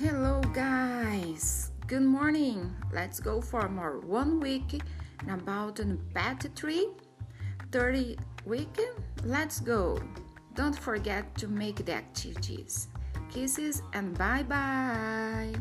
Hello guys, good morning. Let's go for more one week about an pet tree. 30 week, let's go. Don't forget to make the activities. Kisses and bye bye.